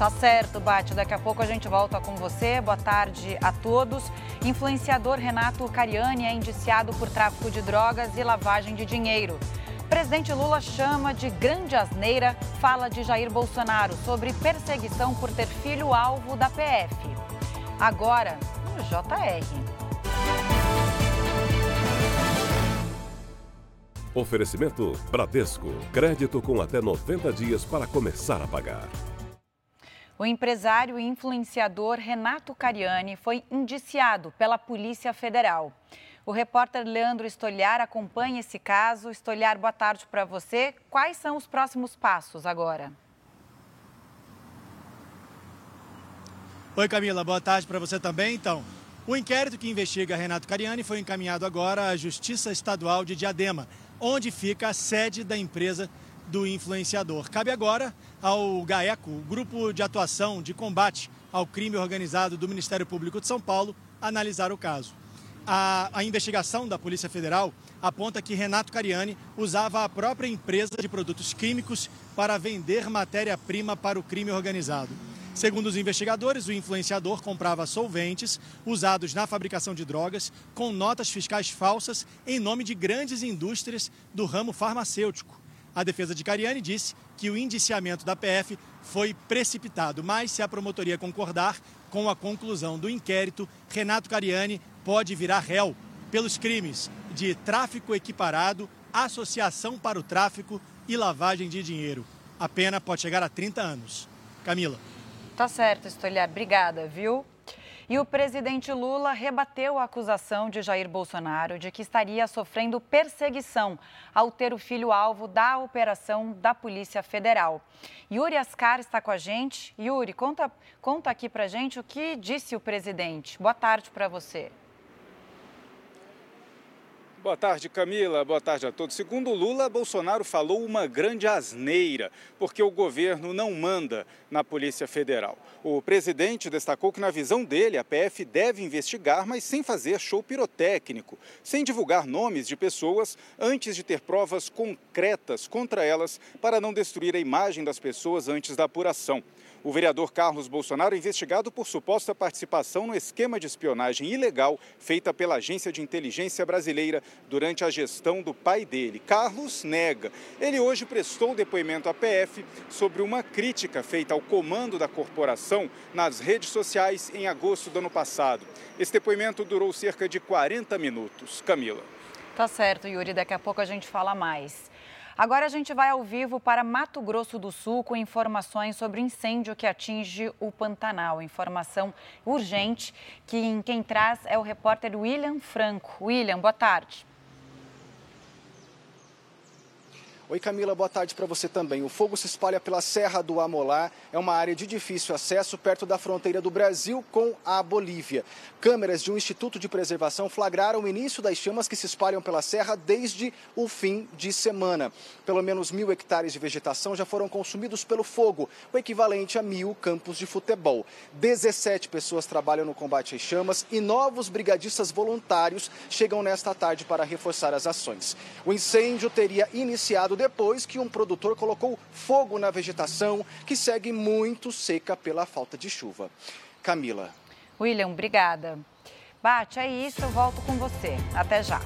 Tá certo, Bate. Daqui a pouco a gente volta com você. Boa tarde a todos. Influenciador Renato Cariani é indiciado por tráfico de drogas e lavagem de dinheiro. Presidente Lula chama de grande asneira, fala de Jair Bolsonaro sobre perseguição por ter filho alvo da PF. Agora, no JR. Oferecimento Bradesco. Crédito com até 90 dias para começar a pagar. O empresário e influenciador Renato Cariani foi indiciado pela Polícia Federal. O repórter Leandro Estolhar acompanha esse caso. Estolhar, boa tarde para você. Quais são os próximos passos agora? Oi, Camila, boa tarde para você também. Então, o inquérito que investiga Renato Cariani foi encaminhado agora à Justiça Estadual de Diadema, onde fica a sede da empresa do influenciador. Cabe agora ao GAECO, Grupo de Atuação de Combate ao Crime Organizado do Ministério Público de São Paulo, analisar o caso. A, a, investigação da Polícia Federal aponta que Renato Cariani usava a própria empresa de produtos químicos para vender matéria-prima para o crime organizado. Segundo os investigadores, o influenciador comprava solventes usados na fabricação de drogas com notas fiscais falsas em nome de grandes indústrias do ramo farmacêutico. A defesa de Cariani disse que o indiciamento da PF foi precipitado, mas se a promotoria concordar com a conclusão do inquérito, Renato Cariani pode virar réu pelos crimes de tráfico equiparado, associação para o tráfico e lavagem de dinheiro. A pena pode chegar a 30 anos. Camila. Tá certo, Estolhar. Obrigada, viu? E o presidente Lula rebateu a acusação de Jair Bolsonaro de que estaria sofrendo perseguição ao ter o filho alvo da operação da Polícia Federal. Yuri Ascar está com a gente. Yuri, conta, conta aqui pra gente o que disse o presidente. Boa tarde para você. Boa tarde, Camila. Boa tarde a todos. Segundo Lula, Bolsonaro falou uma grande asneira, porque o governo não manda na Polícia Federal. O presidente destacou que, na visão dele, a PF deve investigar, mas sem fazer show pirotécnico, sem divulgar nomes de pessoas antes de ter provas concretas contra elas para não destruir a imagem das pessoas antes da apuração. O vereador Carlos Bolsonaro é investigado por suposta participação no esquema de espionagem ilegal feita pela Agência de Inteligência Brasileira durante a gestão do pai dele. Carlos nega. Ele hoje prestou depoimento à PF sobre uma crítica feita ao comando da corporação nas redes sociais em agosto do ano passado. Esse depoimento durou cerca de 40 minutos. Camila. Tá certo, Yuri. Daqui a pouco a gente fala mais. Agora a gente vai ao vivo para Mato Grosso do Sul com informações sobre o incêndio que atinge o Pantanal. Informação urgente que quem traz é o repórter William Franco. William, boa tarde. Oi Camila, boa tarde para você também. O fogo se espalha pela Serra do Amolá, é uma área de difícil acesso perto da fronteira do Brasil com a Bolívia. Câmeras de um Instituto de Preservação flagraram o início das chamas que se espalham pela serra desde o fim de semana. Pelo menos mil hectares de vegetação já foram consumidos pelo fogo, o equivalente a mil campos de futebol. 17 pessoas trabalham no combate às chamas e novos brigadistas voluntários chegam nesta tarde para reforçar as ações. O incêndio teria iniciado depois que um produtor colocou fogo na vegetação, que segue muito seca pela falta de chuva. Camila. William, obrigada. Bate, é isso, eu volto com você. Até já.